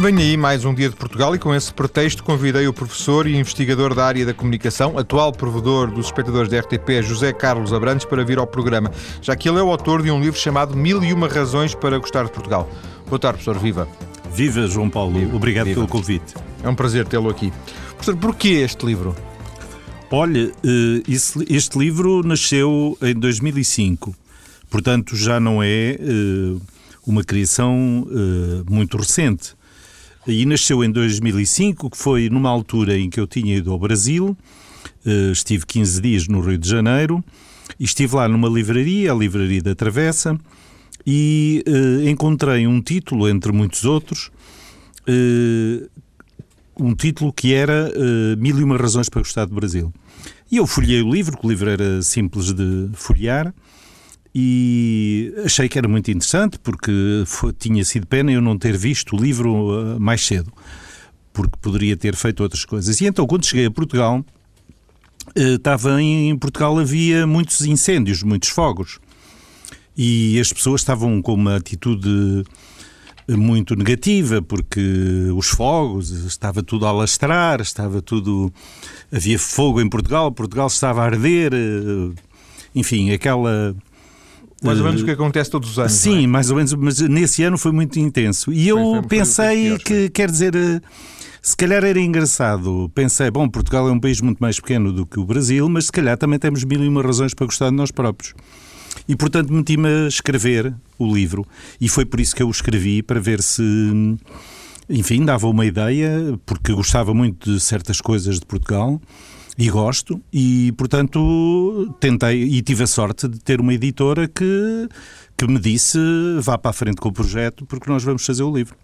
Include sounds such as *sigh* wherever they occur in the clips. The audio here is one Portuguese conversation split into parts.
Vem aí mais um dia de Portugal e com esse pretexto convidei o professor e investigador da área da comunicação, atual provedor dos espectadores da RTP, José Carlos Abrantes, para vir ao programa, já que ele é o autor de um livro chamado Mil e Uma Razões para Gostar de Portugal. Boa tarde, professor. Viva. Viva, João Paulo. Viva. Obrigado Viva. pelo convite. É um prazer tê-lo aqui. Professor, porquê este livro? Olha, eh, este livro nasceu em 2005, portanto já não é eh, uma criação eh, muito recente e nasceu em 2005, que foi numa altura em que eu tinha ido ao Brasil, uh, estive 15 dias no Rio de Janeiro, e estive lá numa livraria, a Livraria da Travessa, e uh, encontrei um título, entre muitos outros, uh, um título que era Mil e uma Razões para Gostar do Brasil. E eu folhei o livro, que o livro era simples de folhear, e achei que era muito interessante porque foi, tinha sido pena eu não ter visto o livro uh, mais cedo, porque poderia ter feito outras coisas. E então, quando cheguei a Portugal, uh, estava em, Portugal havia muitos incêndios, muitos fogos, e as pessoas estavam com uma atitude muito negativa, porque os fogos, estava tudo a alastrar, estava tudo. havia fogo em Portugal, Portugal estava a arder, enfim, aquela mais ou menos o que acontece todos os anos. Sim, é? mais ou menos, mas nesse ano foi muito intenso. E eu foi, foi, pensei que, quer dizer, eh, se calhar era engraçado. Pensei, bom, Portugal é um país muito mais pequeno do que o Brasil, mas se calhar também temos mil e uma razões para gostar de nós próprios. E portanto meti-me a escrever o livro. E foi por isso que eu o escrevi, para ver se enfim, dava uma ideia, porque gostava muito de certas coisas de Portugal e gosto, e portanto tentei e tive a sorte de ter uma editora que, que me disse vá para a frente com o projeto porque nós vamos fazer o livro.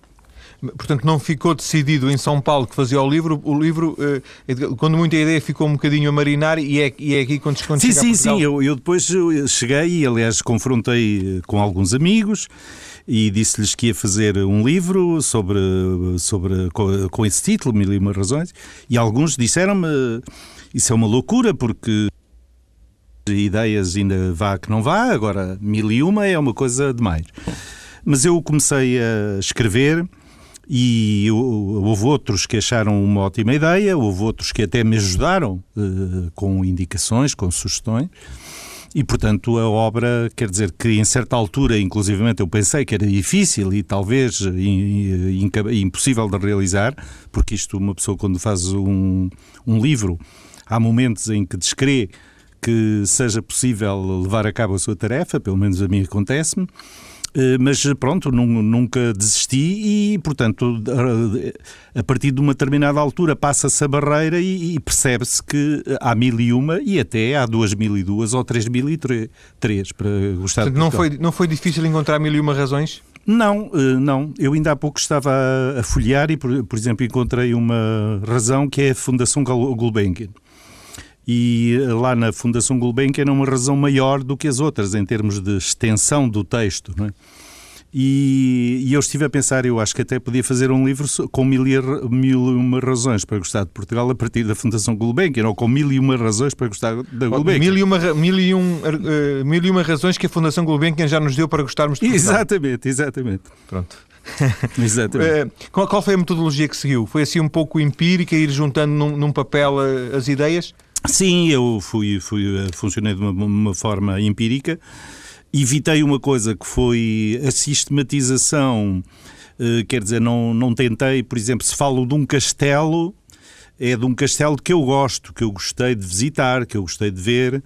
Portanto, não ficou decidido em São Paulo que fazia o livro. O livro, eh, quando muita ideia ficou um bocadinho a marinar, e é, e é aqui quando, quando Sim, sim, sim. Eu, eu depois cheguei e, aliás, confrontei com alguns amigos e disse-lhes que ia fazer um livro sobre, sobre com, com esse título, Mil e Uma Razões, e alguns disseram-me isso é uma loucura porque ideias ainda vá que não vá, agora mil e uma é uma coisa demais. Mas eu comecei a escrever e houve outros que acharam uma ótima ideia, houve outros que até me ajudaram uh, com indicações, com sugestões. E, portanto, a obra, quer dizer que em certa altura, inclusivamente, eu pensei que era difícil e talvez impossível de realizar, porque isto, uma pessoa, quando faz um, um livro, há momentos em que descrê que seja possível levar a cabo a sua tarefa, pelo menos a mim acontece-me, eh, mas pronto, nunca desisti e, portanto, a partir de uma determinada altura passa-se a barreira e, percebe-se que há mil e uma e até há duas mil e duas ou três mil e três para gostar portanto, não foi Não foi difícil encontrar mil e uma razões? Não, eh, não. Eu ainda há pouco estava a folhear e, por, por exemplo, encontrei uma razão que é a Fundação Gulbenkian e eh, lá na Fundação Gulbenkian é uma razão maior do que as outras em termos de extensão do texto, não é? E, e, eu estive a pensar, eu acho que até podia fazer um livro com mil e, mil e uma razões para gostar de Portugal a partir da Fundação Gulbenkian, ou com mil e uma razões para gostar da Gulbenkian. Mil e uma, mil e um, uh, mil e uma razões que a Fundação Gulbenkian já nos deu para gostarmos de Portugal. Exatamente, exatamente. Pronto. *laughs* *laughs* Exatamente. qual, qual, foi a metodologia que seguiu? Foi assim um pouco empírica, ir juntando num, num papel as ideias? Sim, eu fui, fui eh, funcionei de uma, uma forma empírica. Evitei uma coisa que foi a sistematização. Uh, quer dizer, não, não tentei, por exemplo, se falo de um castelo, é de um castelo que eu gosto, que eu gostei de visitar, que eu gostei de ver.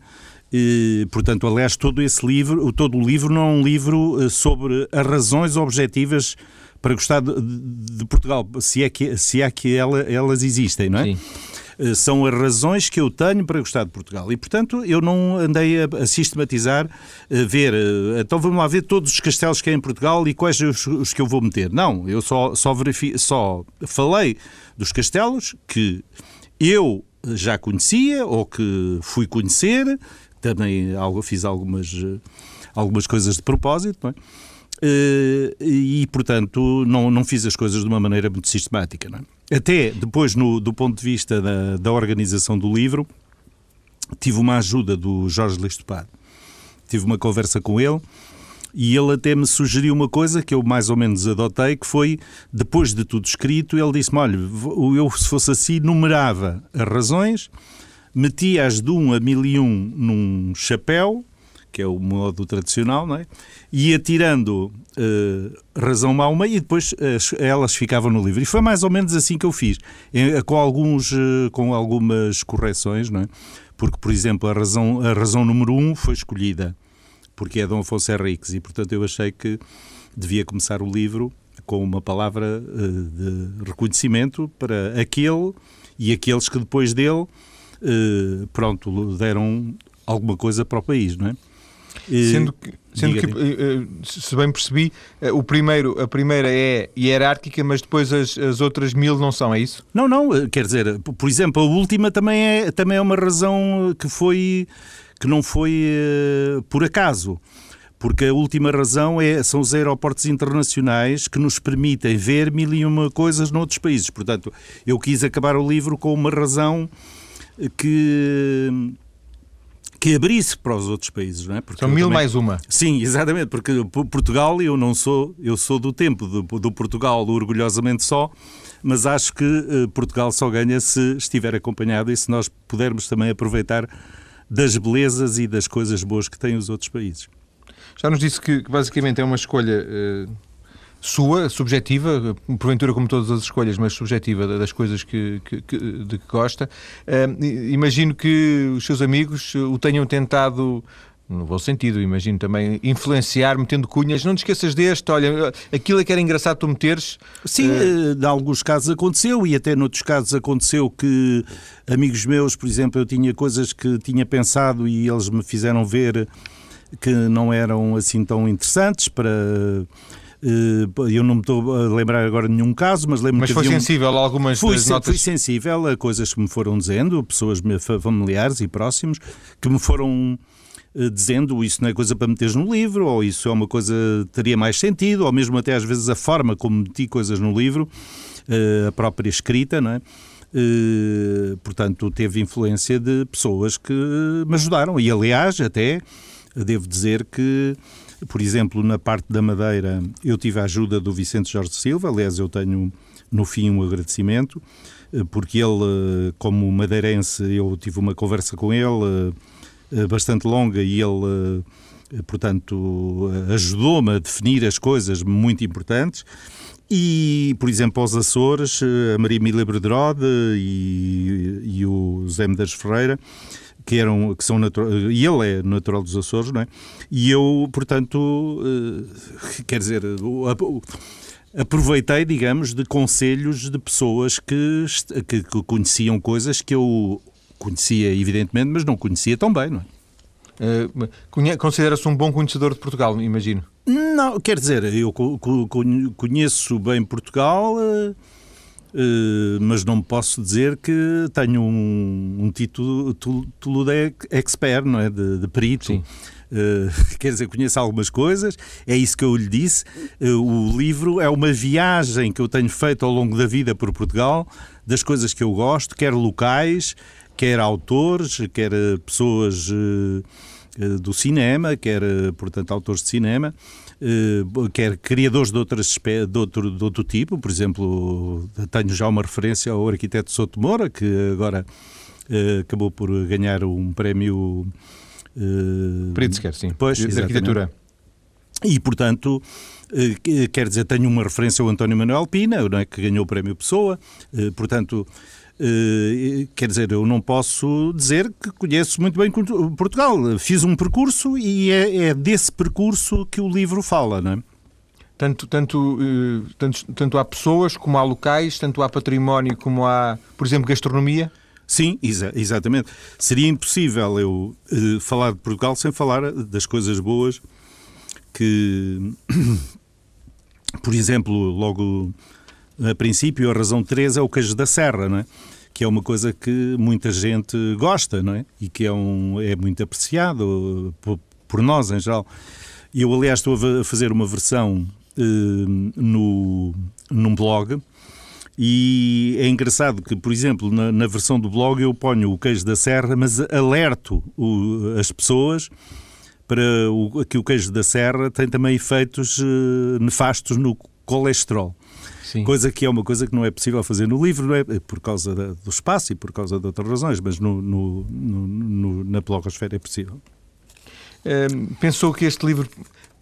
E, portanto, aliás, todo esse livro, todo o livro não é um livro eh, sobre as razões objetivas para gostar de, de Portugal, se é que, se é que ela, elas existem, não é? Sim. Eh, são as razões que eu tenho para gostar de Portugal. E, portanto, eu não andei a, a sistematizar, a ver, eh, então vamos lá ver todos os castelos que há em Portugal e quais os, os que eu vou meter. Não, eu só, só, só falei dos castelos que eu já conhecia ou que fui conhecer, também fiz algumas, algumas coisas de propósito, não é? Eh, e, portanto, não, não fiz as coisas de uma maneira muito sistemática. Não é? Até depois, no, do ponto de vista da, da organização do livro, tive uma ajuda do Jorge Listopado. Tive uma conversa com ele e ele até me sugeriu uma coisa que eu mais ou menos adotei, que foi, depois de tudo escrito, ele disse-me, olha, eu se fosse assim, numerava as razões, metia-as de 1 a 1001 num chapéu, que é o modo tradicional, não é? ia tirando uh, razão uma a uma e depois uh, elas ficavam no livro. E foi mais ou menos assim que eu fiz, com, alguns, com algumas correções, não é? Porque, por exemplo, a razão, a razão número um foi escolhida porque é Dom Afonso Henriques e, portanto, eu achei que devia começar o livro com uma palavra de reconhecimento para aquele e aqueles que depois dele, pronto, deram alguma coisa para o país, não é? Sendo que, sendo que eh, eh, se bem percebi, eh, o primeiro, a primeira é hierárquica, mas depois as, as outras mil não são, é isso? Não, não, quer dizer, por exemplo, a última também é, também é uma razão que foi que não foi por acaso. Porque a última razão é, são os aeroportos internacionais que nos permitem ver mil e uma coisas noutros países. Portanto, eu quis acabar o livro com uma razão que que abrisse para os outros países, não é? Porque São mil também... mais uma. Sim, exatamente, porque Portugal, eu não sou, eu sou do tempo do, do Portugal orgulhosamente só, mas acho que uh, Portugal só ganha se estiver acompanhado e se nós pudermos também aproveitar das belezas e das coisas boas que têm os outros países. Já nos disse que, que basicamente é uma escolha uh sua, subjetiva, porventura como todas as escolhas, mas subjetiva das coisas que, que, que de que gosta. Uh, imagino que os seus amigos o tenham tentado no bom sentido, imagino também, influenciar, metendo cunhas. Não te esqueças deste, olha, aquilo é que era engraçado tu meteres. Sim, uh... em alguns casos aconteceu e até noutros casos aconteceu que amigos meus, por exemplo, eu tinha coisas que tinha pensado e eles me fizeram ver que não eram assim tão interessantes para eh, eu não me estou a lembrar agora de nenhum caso, mas lembro-me que. Mas foi sensível a algumas fui, das notas. Fui sensível a coisas que me foram dizendo, pessoas familiares e próximos, que me foram eh, dizendo isso não é coisa para meteres no livro, ou isso é uma coisa que teria mais sentido, ou mesmo até às vezes a forma como meti coisas no livro, eh, a própria escrita, não é? portanto, teve influência de pessoas que me ajudaram. E, aliás, até devo dizer que por exemplo, na parte da Madeira, eu tive a ajuda do Vicente Jorge Silva, aliás, eu tenho no fim um agradecimento, eh, porque ele, eh, como madeirense, eu tive uma conversa com ele eh, bastante longa e ele, portanto, ajudou-me a definir as coisas muito importantes. E, por exemplo, aos Açores, a Maria Emília Brederode e, e o Zé Medeiros Ferreira que eram que são natural, e ele é natural dos Açores, não é? E eu, portanto, eh, quer dizer, aproveitei, digamos, de conselhos de pessoas que, que, que conheciam coisas que eu conhecia, evidentemente, mas não conhecia tão bem, não é? Uh, Considera-se um bom conhecedor de Portugal, imagino? Não, quer dizer, eu conheço bem Portugal, Uh, mas não posso dizer que tenho um, um título, título de expert, não é? De, de perito. Uh, *laughs* quer dizer, conheço algumas coisas, é isso que eu lhe disse. Uh, o livro é uma viagem que eu tenho feito ao longo da vida por Portugal, das coisas que eu gosto, quer locais, quer autores, quer pessoas do cinema, quer, portanto, autores de cinema. Eh, quer criadores de, outras, de, outro, de outro tipo, por exemplo, tenho já uma referência ao arquiteto Souto Moura, que agora uh, acabou por ganhar um prémio. Uh, Pritzker, sim, pois, de arquitetura. E, portanto, quer dizer, tenho uma referência ao António Manuel Pina, não é, que ganhou o prémio Pessoa, portanto, quer dizer, eu não posso dizer que conheço muito bem Portugal. Fiz um percurso e é, é desse percurso que o livro fala, não é? Tanto, tanto, uh, tanto, tanto há pessoas como há locais, tanto há património como há, por exemplo, gastronomia? Sim, exa exatamente. Seria impossível eu uh, falar de Portugal sem falar das coisas boas que, *coughs* por exemplo, logo a princípio, a razão 3 é o queijo da serra, não é? que é uma coisa que muita gente gosta não é? e que é, um, é muito apreciado por, por nós em geral. Eu, aliás, estou a fazer uma versão uh, no, num blog e é engraçado que, por exemplo, na, na, versão do blog eu ponho o queijo da serra, mas alerto o, as pessoas para o, que o queijo da serra tem também efeitos uh, nefastos no colesterol. Sim. Coisa que é uma coisa que não é possível fazer no livro, não é? por causa da, do espaço e por causa de outras razões, mas no, no, no, na blogosfera é possível. pensou que este livro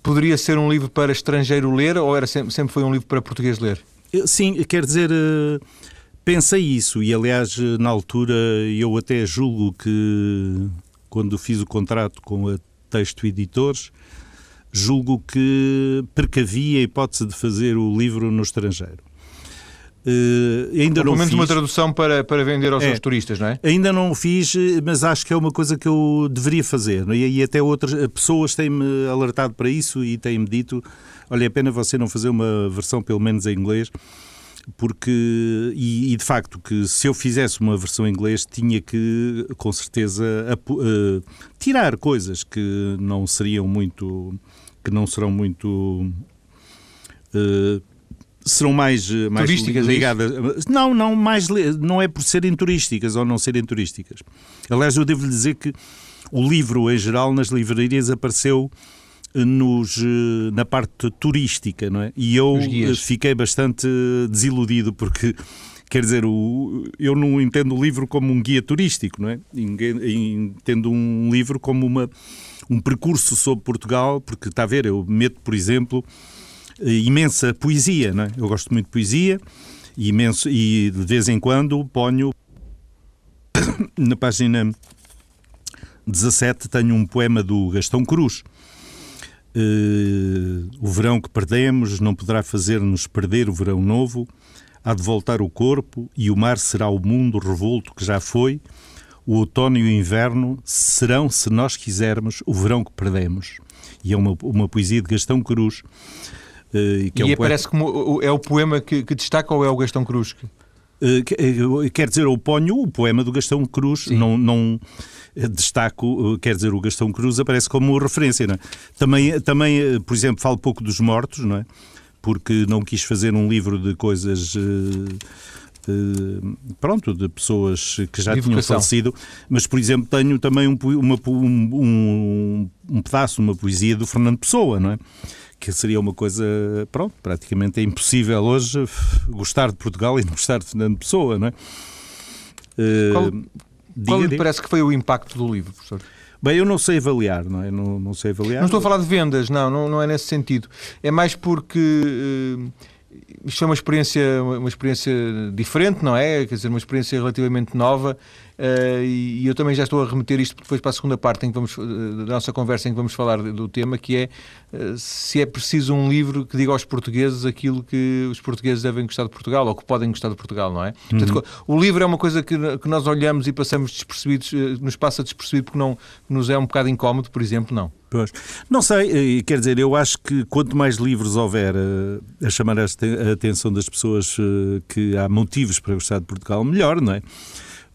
poderia ser um livro para estrangeiro ler ou era sempre, sempre foi um livro para português ler? Sim, quer dizer, uh, pensei isso e, aliás, na altura eu até julgo que quando fiz o contrato com a Texto Editores, julgo que precavia a hipótese de fazer o livro no estrangeiro. Uh, ainda Ou pelo menos fiz. uma tradução para, para vender aos é, seus turistas, não é? Ainda não o fiz, mas acho que é uma coisa que eu deveria fazer. É? E, e até outras pessoas têm-me alertado para isso e têm-me dito: olha, é pena você não fazer uma versão, pelo menos em inglês, porque e, e, de facto que se eu fizesse uma versão em inglês tinha que com certeza uh, tirar coisas que não seriam muito que não serão muito uh, serão mais, mais turísticas é ligadas. É não, não, mais não é por serem turísticas ou não serem turísticas. Aliás, eu devo lhe dizer que o livro em geral nas livrarias apareceu nos, eh, na parte turística, não é? E eu eh, fiquei bastante desiludido porque quer dizer, o, eu não entendo o livro como um guia turístico, não é? Entendo um livro como uma, um percurso sobre Portugal, porque está a ver, eu meto, por exemplo, eh, imensa poesia, não é? Eu gosto muito de poesia imenso, e de vez em quando ponho *coughs* na página 17 tenho um poema do Gastão Cruz Uh, o verão que perdemos não poderá fazer-nos perder o verão novo. Há de voltar o corpo e o mar será o mundo revolto que já foi. O outono e o inverno serão, se nós quisermos, o verão que perdemos. E é uma, uma poesia de Gastão Cruz. Uh, que é e é um parece como é o poema que, que, destaca ou é o Gastão Cruz? Uh, quer dizer, eu ponho o poema do Gastão Cruz, não, não destaco, quer dizer, o Gastão Cruz aparece como referência. É? também, também, eh, por exemplo, falo pouco dos mortos, não é? porque não quis fazer um livro de coisas. Uh, pronto, de pessoas que já tinham falecido, mas, por exemplo, tenho também um, uma, um, um, pedaço, uma poesia do Fernando Pessoa, não é? Que seria uma coisa, pronto, praticamente é impossível hoje gostar de Portugal e não gostar de Fernando Pessoa, não é? Qual, Diga, Qual lhe parece que foi o impacto do livro, professor? Bem, eu não sei avaliar, não é? Não, não sei avaliar. Não estou a falar de vendas, não, não, não é nesse sentido. É mais porque uh, isto é uma experiência, uma experiência diferente, não é? Quer dizer, uma experiência relativamente nova Uh, e, eu também já estou a remeter isto depois para a segunda parte em que vamos, uh, da nossa conversa em que vamos falar do tema, que é uh, se é preciso um livro que diga aos portugueses aquilo que os portugueses devem gostar de Portugal ou que podem gostar de Portugal, não é? Uhum. Portanto, o livro é uma coisa que, que nós olhamos e passamos despercebidos, nos passa despercebido porque não nos é um bocado incómodo, por exemplo, não. Pois. Não sei, quer dizer, eu acho que quanto mais livros houver a chamar a atenção das pessoas que há motivos para gostar de Portugal, melhor, não é?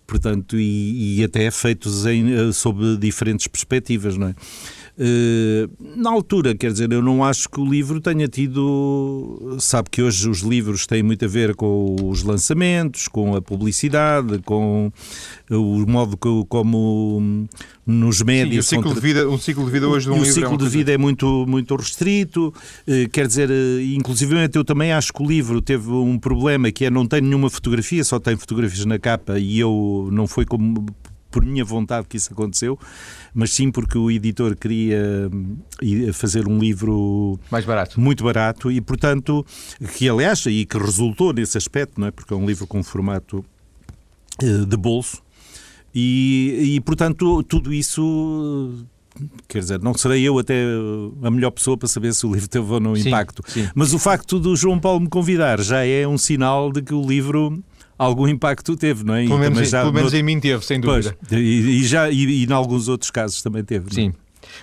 Portanto, e, e até feitos em, eh, sob diferentes perspectivas, não é? Uh, na altura, quer dizer, eu não acho que o livro tenha tido. Sabe que hoje os livros têm muito a ver com os lançamentos, com a publicidade, com o modo como nos médias. Sim, ciclo de vida, um ciclo de vida hoje de um o livro. O ciclo é de vida é muito, muito restrito. Uh, quer dizer, uh, inclusive eu também acho que o livro teve um problema que é não tem nenhuma fotografia, só tem fotografias na capa e eu não foi como por minha vontade que isso aconteceu, mas sim porque o editor queria hum, fazer um livro mais barato, muito barato e, portanto, que aliás e que resultou nesse aspecto, não é? Porque é um livro com formato eh, de bolso e, e portanto, tudo isso quer dizer, não serei eu até a melhor pessoa para saber se o livro teve ou não sim, impacto. Sim. Mas o facto do João Paulo me convidar já é um sinal de que o livro algum impacto teve, não é? Pelo menos, já, pelo menos no... em mim teve, sem dúvida. Pois, e, e, já, e, e em alguns outros casos também teve. É? Sim.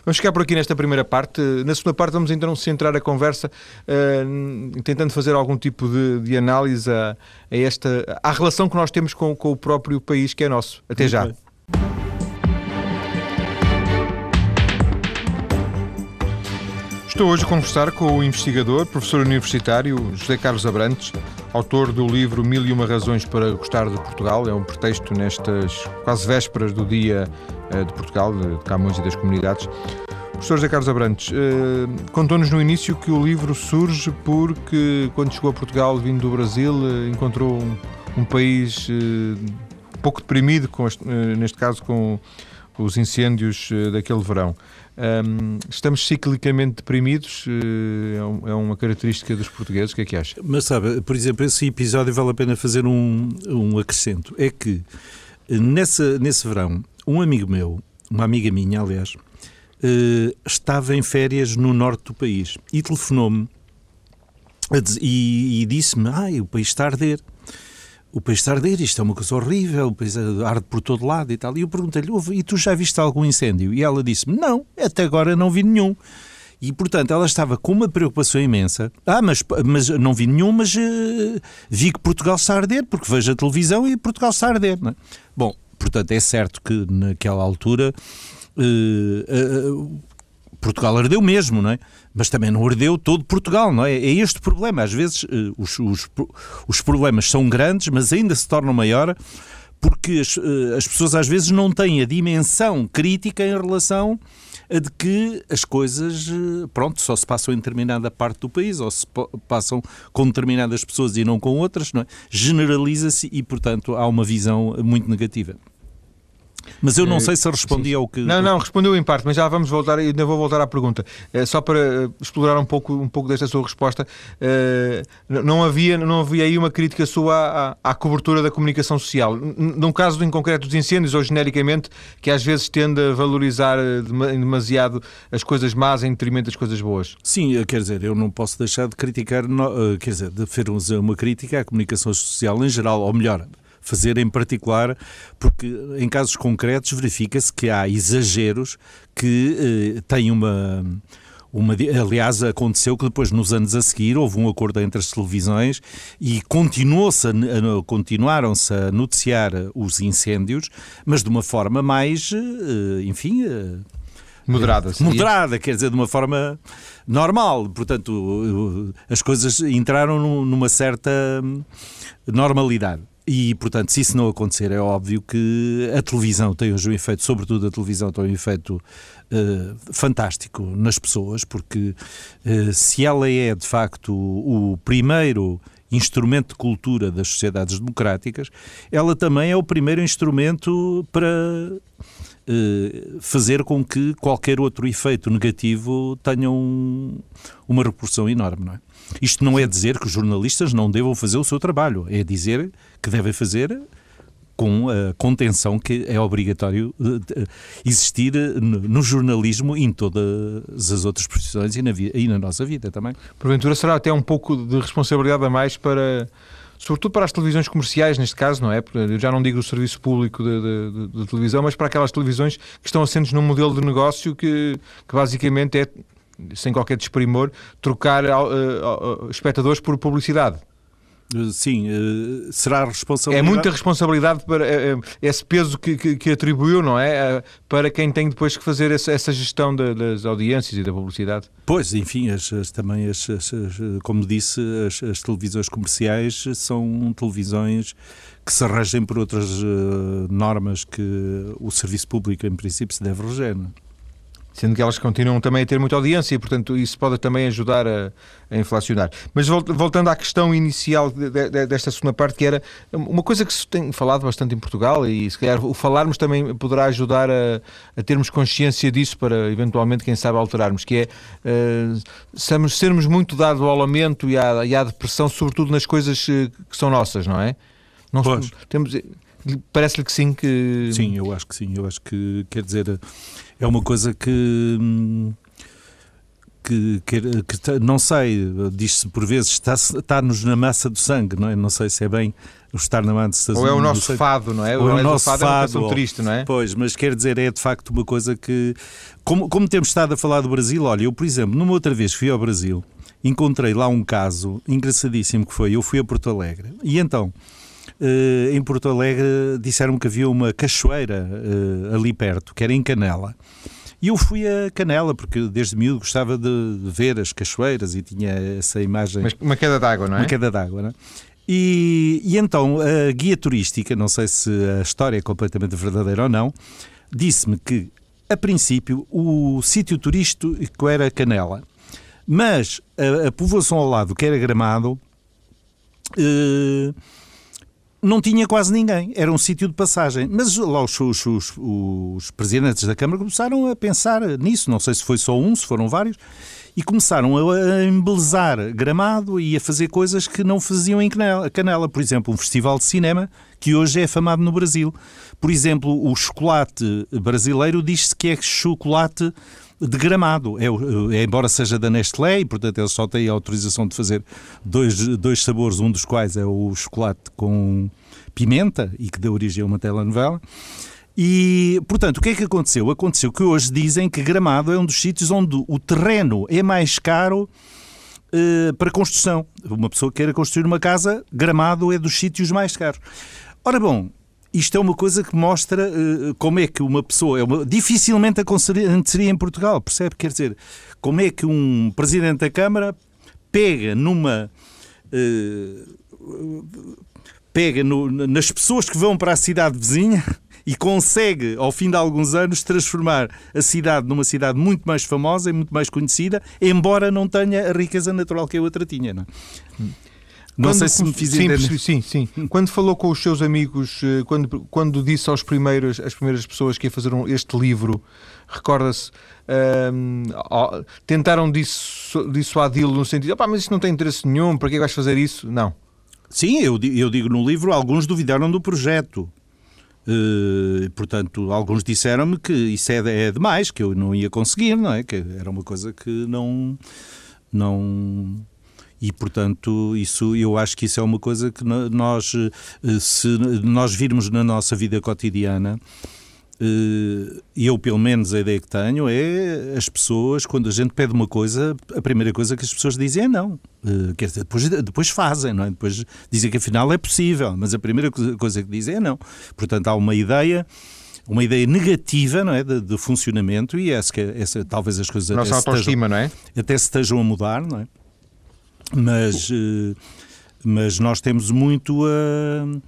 Vamos ficar por aqui nesta primeira parte. Na segunda parte vamos então centrar a conversa uh, tentando fazer algum tipo de, de análise a, a, esta, à relação que nós temos com, com o próprio país que é nosso. Até Muito já. Bem. Estou hoje a conversar com o investigador, professor universitário José Carlos Abrantes, autor do livro Mil e Uma Razões para Gostar de Portugal. É um pretexto nestas quase vésperas do Dia eh, de Portugal, de Camões e das Comunidades. Professor José Carlos Abrantes, uh, contou-nos no início que o livro surge porque, quando chegou a Portugal, vindo do Brasil, uh, encontrou um, um país pouco deprimido, com este, neste caso com os incêndios daquele verão. Um, estamos ciclicamente deprimidos, é, é uma característica dos portugueses, o que é que acha? Mas sabe, por exemplo, esse episódio vale a pena fazer um, um acrescento. É que nessa, nesse verão, um amigo meu, uma amiga minha, aliás, estava em férias no norte do país e telefonou-me e, e disse-me: Ai, o país está a arder. O país está a arder, isto é uma coisa horrível, o país arde por todo lado e tal. E eu perguntei-lhe: E tu já viste algum incêndio? E ela disse-me: Não, até agora não vi nenhum. E, portanto, ela estava com uma preocupação imensa. Ah, mas, mas não vi nenhum, mas uh, vi que Portugal está a arder, porque vejo a televisão e Portugal está a arder. É? Bom, portanto, é certo que naquela altura uh, uh, Portugal ardeu mesmo, não é? Mas também não ardeu todo Portugal, não é? É este o problema. Às vezes uh, os, os, os, problemas são grandes, mas ainda se tornam maior porque as, as pessoas às vezes não têm a dimensão crítica em relação a de que as coisas, pronto, só se passam em determinada parte do país ou se passam com determinadas pessoas e não com outras, não é? Generaliza-se e, portanto, há uma visão muito negativa. Mas eu não eh, sei se respondi ao que. Não, não, respondeu em parte, mas já vamos voltar, ainda vou voltar à pergunta. É, só para eh, explorar um pouco, um pouco desta sua resposta, não, havia, não havia aí uma crítica sua à, à, cobertura da comunicação social. Num caso em concreto dos incêndios, ou genericamente, que às vezes tende a valorizar demasiado as coisas más em detrimento das coisas boas. Sim, quer dizer, eu não posso deixar de criticar, quer dizer, de fazer uma crítica à comunicação social em geral, ou melhor, fazer em particular, porque em casos concretos verifica-se que há exageros que eh, têm uma. Uma, aliás, aconteceu que depois, nos anos a seguir, houve um acordo entre as televisões e continuou-se continuaram-se a noticiar os incêndios, mas de uma forma mais, eh, enfim... Eh, moderada. Moderada, quer dizer, de uma forma normal. Portanto, as coisas entraram numa certa normalidade. E, portanto, se isso não acontecer, é óbvio que a televisão tem hoje um efeito, sobretudo a televisão, tem um efeito uh, fantástico nas pessoas, porque uh, se ela é, de facto, o primeiro instrumento de cultura das sociedades democráticas, ela também é o primeiro instrumento para fazer com que qualquer outro efeito negativo tenha um, uma repercussão enorme, não é? Isto não é dizer que os jornalistas não devam fazer o seu trabalho, é dizer que devem fazer com a contenção que é obrigatório eh, existir no jornalismo e em todas as outras profissões e na, e na nossa vida também. Porventura será até um pouco de responsabilidade a mais para sobretudo para as televisões comerciais, neste caso, não é? Eu já não digo o serviço público de, de, de, televisão, mas para aquelas televisões que estão assentes num modelo de negócio que, que basicamente é sem qualquer desprimor, trocar uh, uh, espectadores por publicidade. Sim, uh, será responsabilidade. É muita responsabilidade para uh, esse peso que, que, que, atribuiu, não é? Para quem tem depois que fazer essa, gestão das audiências e da publicidade. Pois, enfim, as, as também, as, as, como disse, as, televisões comerciais são televisões que se regem por outras normas que o serviço público, em princípio, se deve reger. Não é? Sendo que elas continuam também a ter muita audiência e, portanto, isso pode também ajudar a, a inflacionar. Mas voltando à questão inicial de, de, desta segunda parte, que era uma coisa que se tem falado bastante em Portugal e, se calhar, o falarmos também poderá ajudar a, a termos consciência disso para, eventualmente, quem sabe, alterarmos, que é uh, sermos, sermos muito dados ao lamento e à, e à depressão, sobretudo nas coisas eh, que são nossas, não é? Não pois. temos Parece-lhe que sim, que... Sim, eu acho que sim. Eu acho que, quer dizer, é uma coisa que... Que, que, que, não sei, diz-se por vezes, está-nos na massa do sangue, não é? Não sei se é bem o estar na massa do sangue. Ou é o nosso fado, não é? Ou, é o nosso fado, fado é uma triste, não é? Pois, mas quer dizer, é de facto uma coisa que. Como, como temos estado a falar do Brasil, olha, eu, por exemplo, numa outra vez fui ao Brasil, encontrei lá um caso engraçadíssimo que foi: eu fui a Porto Alegre e então em Porto Alegre disseram que havia uma cachoeira uh, ali perto, que era em Canela. E eu fui a Canela, porque desde miúdo gostava de, de ver as cachoeiras e tinha essa imagem. Mas uma queda d'água, não é? Uma queda d'água, não é? E, e, então a guia turística, não sei se a história é completamente verdadeira ou não, disse-me que a princípio, o sítio turístico era Canela, mas a, a povoação ao lado, que era Gramado, eh, não tinha quase ninguém, era um sítio de passagem. Mas lá os, os, os, os, presidentes da Câmara começaram a pensar nisso, não sei se foi só um, se foram vários, e começaram a, embelezar Gramado e a fazer coisas que não faziam em Canela. Canela. Por exemplo, um festival de cinema que hoje é afamado no Brasil. Por exemplo, o chocolate brasileiro diz-se que é chocolate de gramado. É, é, embora seja da Nestlé e, portanto, eles só têm a autorização de fazer dois, dois sabores, um dos quais é o chocolate com pimenta e que deu origem a uma telenovela. E, portanto, o que é que aconteceu? Aconteceu que hoje dizem que Gramado é um dos sítios onde o terreno é mais caro uh, para construção. Uma pessoa que queira construir uma casa, Gramado é dos sítios mais caros. Ora bom, isto é uma coisa que mostra uh, como é que uma pessoa. É uma, dificilmente aconteceria em Portugal, percebe? Quer dizer, como é que um presidente da Câmara pega numa. Uh, pega no, nas pessoas que vão para a cidade vizinha *laughs* e consegue, ao fim de alguns anos, transformar a cidade numa cidade muito mais famosa e muito mais conhecida, embora não tenha a riqueza natural que a outra tinha. Não, é? Não sei se me fiz sim, entender. Sim, sim. Quando falou com os seus amigos, eh, quando, quando disse aos primeiros, às primeiras pessoas que ia fazer um, este livro, recorda-se, um, ehm, tentaram dissuadi-lo no sentido, mas isto não tem interesse nenhum, para que vais fazer isso? Não. Sim, eu, eu digo no livro, alguns duvidaram do projeto. Uh, portanto, alguns disseram-me que isso é, é, demais, que eu não ia conseguir, não é? Que era uma coisa que não. não e, portanto, isso, eu acho que isso é uma coisa que nós, eh, se nós virmos na nossa vida cotidiana, eh, eu, pelo menos, a ideia que tenho é as pessoas, quando a gente pede uma coisa, a primeira coisa que as pessoas dizem é não. Eh, quer dizer, depois, depois fazem, não é? Depois dizem que afinal é possível, mas a primeira coisa que dizem é não. Portanto, há uma ideia uma ideia negativa não é, de, de funcionamento e essa, essa, talvez as coisas Nossa até, autoestima, estejam, não é? até se estejam a mudar, não é? Mas, uh, mas nós temos muito a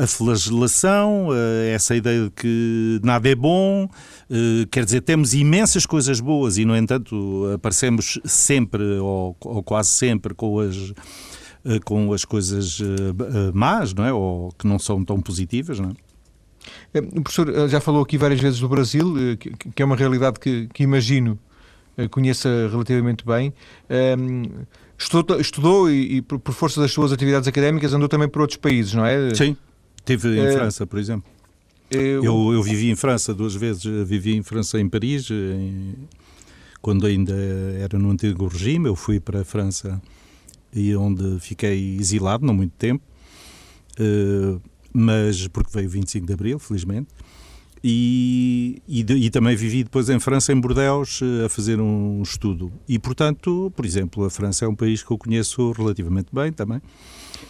a, flagelação, essa ideia de que nada é bom, eh, quer dizer, temos imensas coisas boas e, no entanto, aparecemos sempre, ou, ou quase sempre, com as eh, com as coisas eh, más, não é? Ou que não são tão positivas, não é? O professor já falou aqui várias vezes do Brasil, que é uma realidade que, que imagino conheça relativamente bem. Estudou, estudou e, e, por força das suas atividades académicas, andou também por outros países, não é? Sim, estive em é... França, por exemplo. Eu... eu... Eu, vivi em França duas vezes, vivi em França, em Paris, em... quando ainda era no antigo regime, eu fui para a França e onde fiquei exilado, não muito tempo, uh, mas porque veio 25 de Abril, felizmente. E, e, e, também vivi depois em França, em Bordeaux, eh, a fazer um estudo. E, portanto, por exemplo, a França é um país que eu conheço relativamente bem também.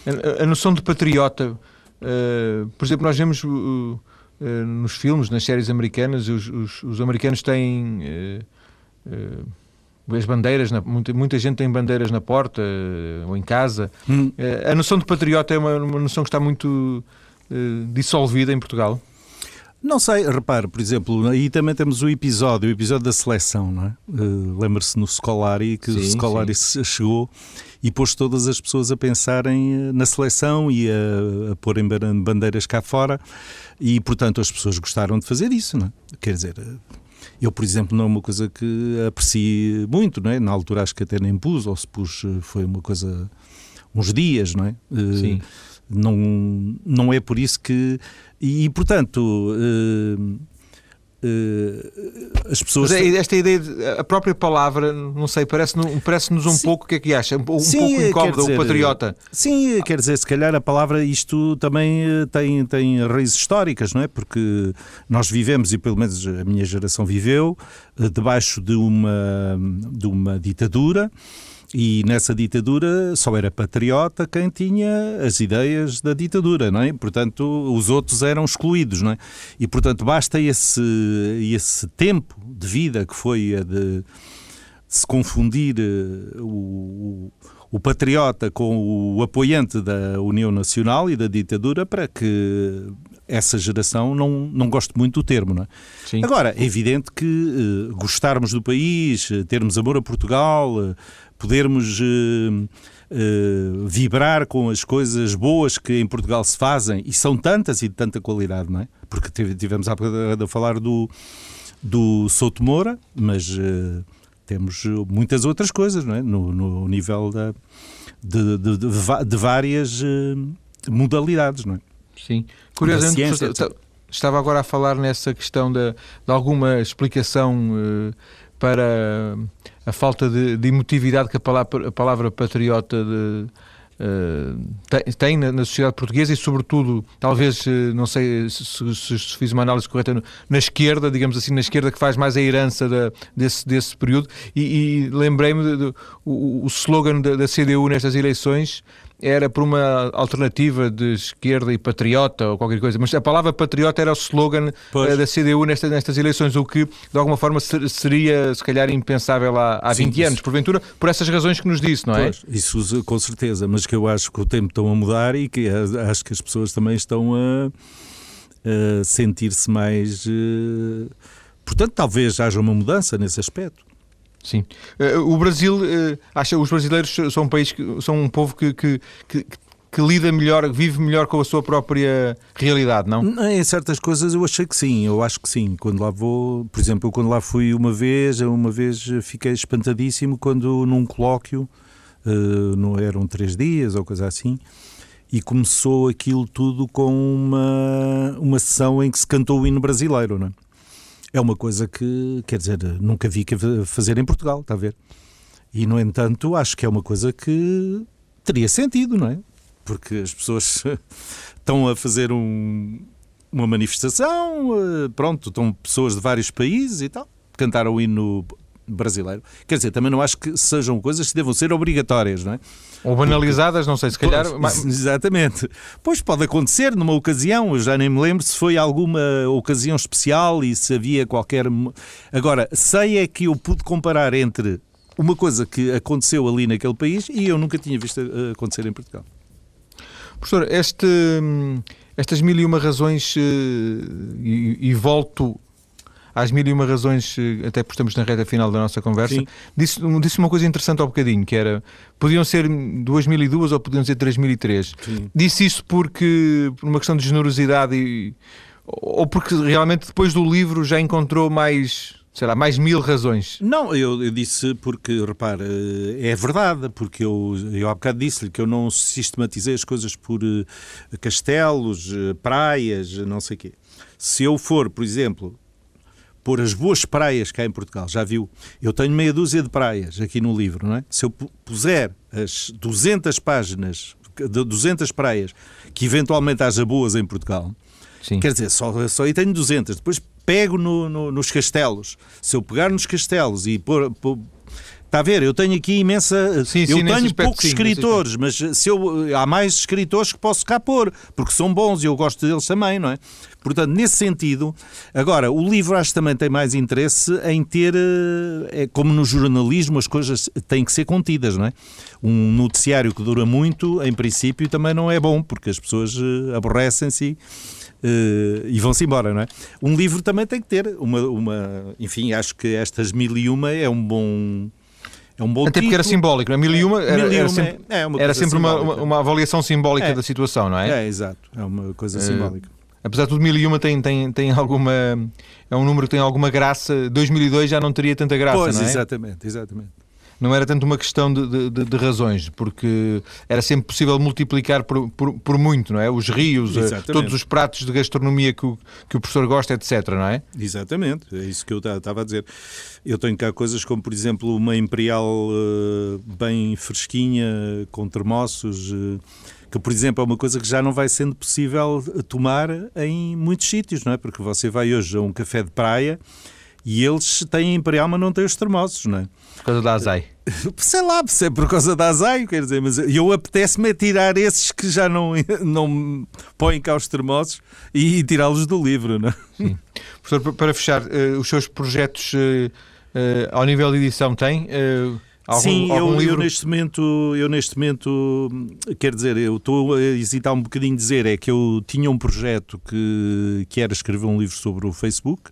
A, a noção de patriota, uh, por exemplo, nós vemos uh, uh, nos filmes, nas séries americanas, os, os, os americanos têm as bandeiras, na, muita, muita gente tem bandeiras na porta ou em casa. Hum. a noção de patriota é uma, uma noção que está muito dissolvida em Portugal. Não sei, repare, por exemplo, aí também temos o episódio, o episódio da seleção, não é? Uh, Lembra-se no Scolari que sim, o Scolari sim. chegou e pôs todas as pessoas a pensarem eh, na seleção e a, a porem bandeiras cá fora e, portanto, as pessoas gostaram de fazer isso, não é? Quer dizer, eh, eu, por exemplo, não é uma coisa que aprecie muito, não é? Na altura acho que até nem pus, ou se pus, foi uma coisa, uns dias, não é? Sim. Uh, não, não é por isso que. E, portanto. Uh, uh, as pessoas. Mas é esta ideia, de, a própria palavra, não sei, parece-nos parece um sim. pouco, o que é que acha? Um, sim, pouco incómodo, o patriota. Sim, quer dizer, se calhar a palavra, isto também eh, tem, tem raízes históricas, não é? Porque nós vivemos, e pelo menos a minha geração viveu, debaixo de uma, de uma ditadura. E nessa ditadura só era patriota quem tinha as ideias da ditadura, não é? Portanto, os outros eram excluídos, não é? E, portanto, basta esse, esse tempo de vida que foi a de se confundir uh, o, o patriota com o apoiante da União Nacional e da ditadura para que essa geração não, não goste muito do termo. Não é? Sim. Agora, é evidente que uh, gostarmos do país, termos amor a Portugal, uh, podermos uh, vibrar com as coisas boas que em Portugal se fazem, e são tantas e de tanta qualidade, não é? Porque tivemos há a falar do, do Souto Moura, mas temos muitas outras coisas, não é? No, no nível da, de, de, de, de várias modalidades, não é? Sim. Curiosamente, estava agora a falar nessa questão de, de alguma explicação uh, para a falta de, de, emotividade que a palavra, a palavra patriota de, Uh, tem, na, na, sociedade portuguesa e, sobretudo, talvez, uh, não sei se, se, se, fiz uma análise correta, na esquerda, digamos assim, na esquerda que faz mais a herança da, desse, desse período. E, e lembrei-me do o, o slogan da, da CDU nestas eleições era por uma alternativa de esquerda e patriota ou qualquer coisa, mas a palavra patriota era o slogan pois. da CDU nesta, nestas eleições, o que de alguma forma seria se calhar impensável há, há Sim, 20 isso. anos, porventura, por essas razões que nos disse, não é? Pois, isso com certeza, mas que eu acho que o tempo está a mudar e que acho que as pessoas também estão a, a sentir-se mais. Uh, portanto, talvez haja uma mudança nesse aspecto. Sim. Uh, o Brasil, uh, acha os brasileiros são um país são um povo que, que, que, que, lida melhor, vive melhor com a sua própria realidade, não? Em certas coisas eu achei que sim, eu acho que sim. Quando lá vou, por exemplo, eu quando lá fui uma vez, uma vez fiquei espantadíssimo quando num colóquio, uh, não eram três dias ou coisa assim, e começou aquilo tudo com uma, uma sessão em que se cantou o hino brasileiro, não é? É uma coisa que, quer dizer, nunca vi fazer em Portugal, está a ver? E, no entanto, acho que é uma coisa que teria sentido, não é? Porque as pessoas *laughs* estão a fazer um, uma manifestação, eh, pronto, estão pessoas de vários países e tal, cantaram o hino brasileiro. Quer dizer, também não acho que sejam coisas que devam ser obrigatórias, não é? Ou banalizadas, não sei, se calhar. Pois, *laughs* exatamente. Pois pode acontecer numa ocasião, eu já nem me lembro se foi alguma ocasião especial e se havia qualquer. Agora, sei é que eu pude comparar entre uma coisa que aconteceu ali naquele país e eu nunca tinha visto eh, acontecer em Portugal. Professor, este, estas mil e uma razões, eh, e, e volto às mil e uma razões, eh, até porque estamos na reta final da nossa conversa, disse, disse uma coisa interessante ao bocadinho, que era, podiam ser 2002 ou podiam ser 3003. Sim. Disse isso porque, por uma questão de generosidade e, ou porque realmente depois do livro já encontrou mais sei lá, mais mil razões. Não, eu, eu disse porque, repara, é verdade, porque eu, eu há bocado disse-lhe que eu não sistematizei as coisas por uh, castelos, praias, não sei o quê. Se eu for, por exemplo, pôr as boas praias cá em Portugal, já viu? Eu tenho meia dúzia de praias aqui no livro, não é? Se eu puser as 200 páginas, de 200 praias, que eventualmente haja boas em Portugal, Sim. quer dizer, só, só aí tenho 200. Depois pego no, no, nos castelos. Se eu pegar nos castelos e pôr, pôr Está a ver? Eu tenho aqui imensa. Sim, eu sim, tenho poucos sim, escritores, mas se eu, há mais escritores que posso cá pôr, porque são bons e eu gosto deles também, não é? Portanto, nesse sentido, agora, o livro acho que também tem mais interesse em ter, eh, é, como no jornalismo, as coisas têm que ser contidas, não é? Um noticiário que dura muito, em princípio, também não é bom, porque as pessoas eh, aborrecem-se. Uh, e vão-se embora, não é? Um livro também tem que ter uma, uma. Enfim, acho que estas mil e uma é um bom é um bom Até título. porque era simbólico, não é? Mil e uma era, era sempre, é, é uma, era sempre uma, uma, avaliação simbólica é. da situação, não é? É, exato. É uma coisa uh, simbólica. Apesar de tudo, mil e uma tem, tem, tem alguma... É um número que tem alguma graça. 2002 já não teria tanta graça, pois, não é? exatamente, exatamente não era tanto uma questão de, de, de, razões, porque era sempre possível multiplicar por, por, por muito, não é? Os rios, eh, Exatamente. todos os pratos de gastronomia que o, que o professor gosta, etc., não é? Exatamente, é isso que eu estava a dizer. Eu tenho cá coisas como, por exemplo, uma imperial uh, bem fresquinha, com termossos. Uh, que, por exemplo, é uma coisa que já não vai sendo possível tomar em muitos sítios, não é? Porque você vai hoje a um café de praia e eles têm Imperial, mas não têm os termosos, não é? Por causa da azai. *laughs* Sei lá, se é por causa da azai, quer dizer, mas eu apetece-me tirar esses que já não, *laughs* não põem cá os termosos e tirá-los do livro, não é? Sim. Professor, para fechar, uh, os seus projetos uh, ao nível de edição, tem? Algum, Sim, algum eu, eu, neste momento, eu neste momento, quer dizer, eu estou a hesitar um bocadinho dizer, é que eu tinha um projeto que, que era escrever um livro sobre o Facebook,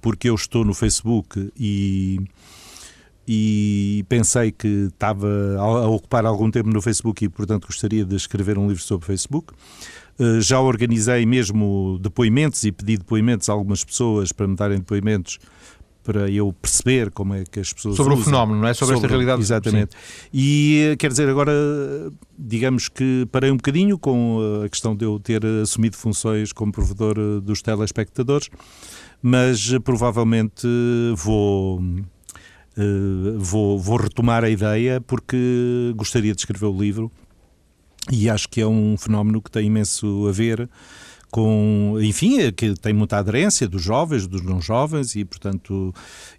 porque eu estou no Facebook e, e pensei que estava a ocupar algum tempo no Facebook e, portanto, gostaria de escrever um livro sobre Facebook. Eh, já organizei mesmo depoimentos e pedi depoimentos a algumas pessoas para me darem depoimentos para eu perceber como é que as pessoas sobre usam. o fenómeno, não é? Sobre, sobre esta realidade. Exatamente. Sim. E quer dizer, agora, digamos que parei um bocadinho com a questão de eu ter assumido funções como provedor eh, dos telespectadores, mas eh, provavelmente vou. Uh, vou, vou retomar a ideia porque gostaria de escrever o livro e acho que é um fenómeno que tem imenso a ver com, enfim, é que tem muita aderência dos jovens, dos não jovens e, portanto,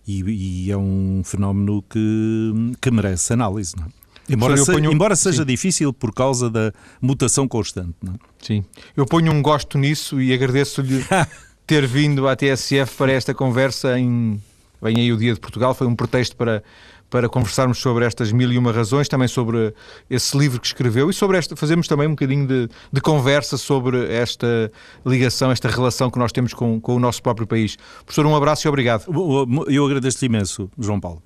e, e é um fenómeno que, que merece análise. Não é? Embora, se, ponho... embora seja Sim. difícil por causa da mutação constante. Não é? Sim, eu ponho um gosto nisso e agradeço-lhe *laughs* ter vindo à TSF para esta conversa em. Vem aí o Dia de Portugal, foi um pretexto para para conversarmos sobre estas mil e uma razões, também sobre esse livro que escreveu e sobre esta, fazemos também um bocadinho de, de conversa sobre esta ligação, esta relação que nós temos com, com o nosso próprio país. Professor, um abraço e obrigado. Eu agradeço-lhe imenso, João Paulo.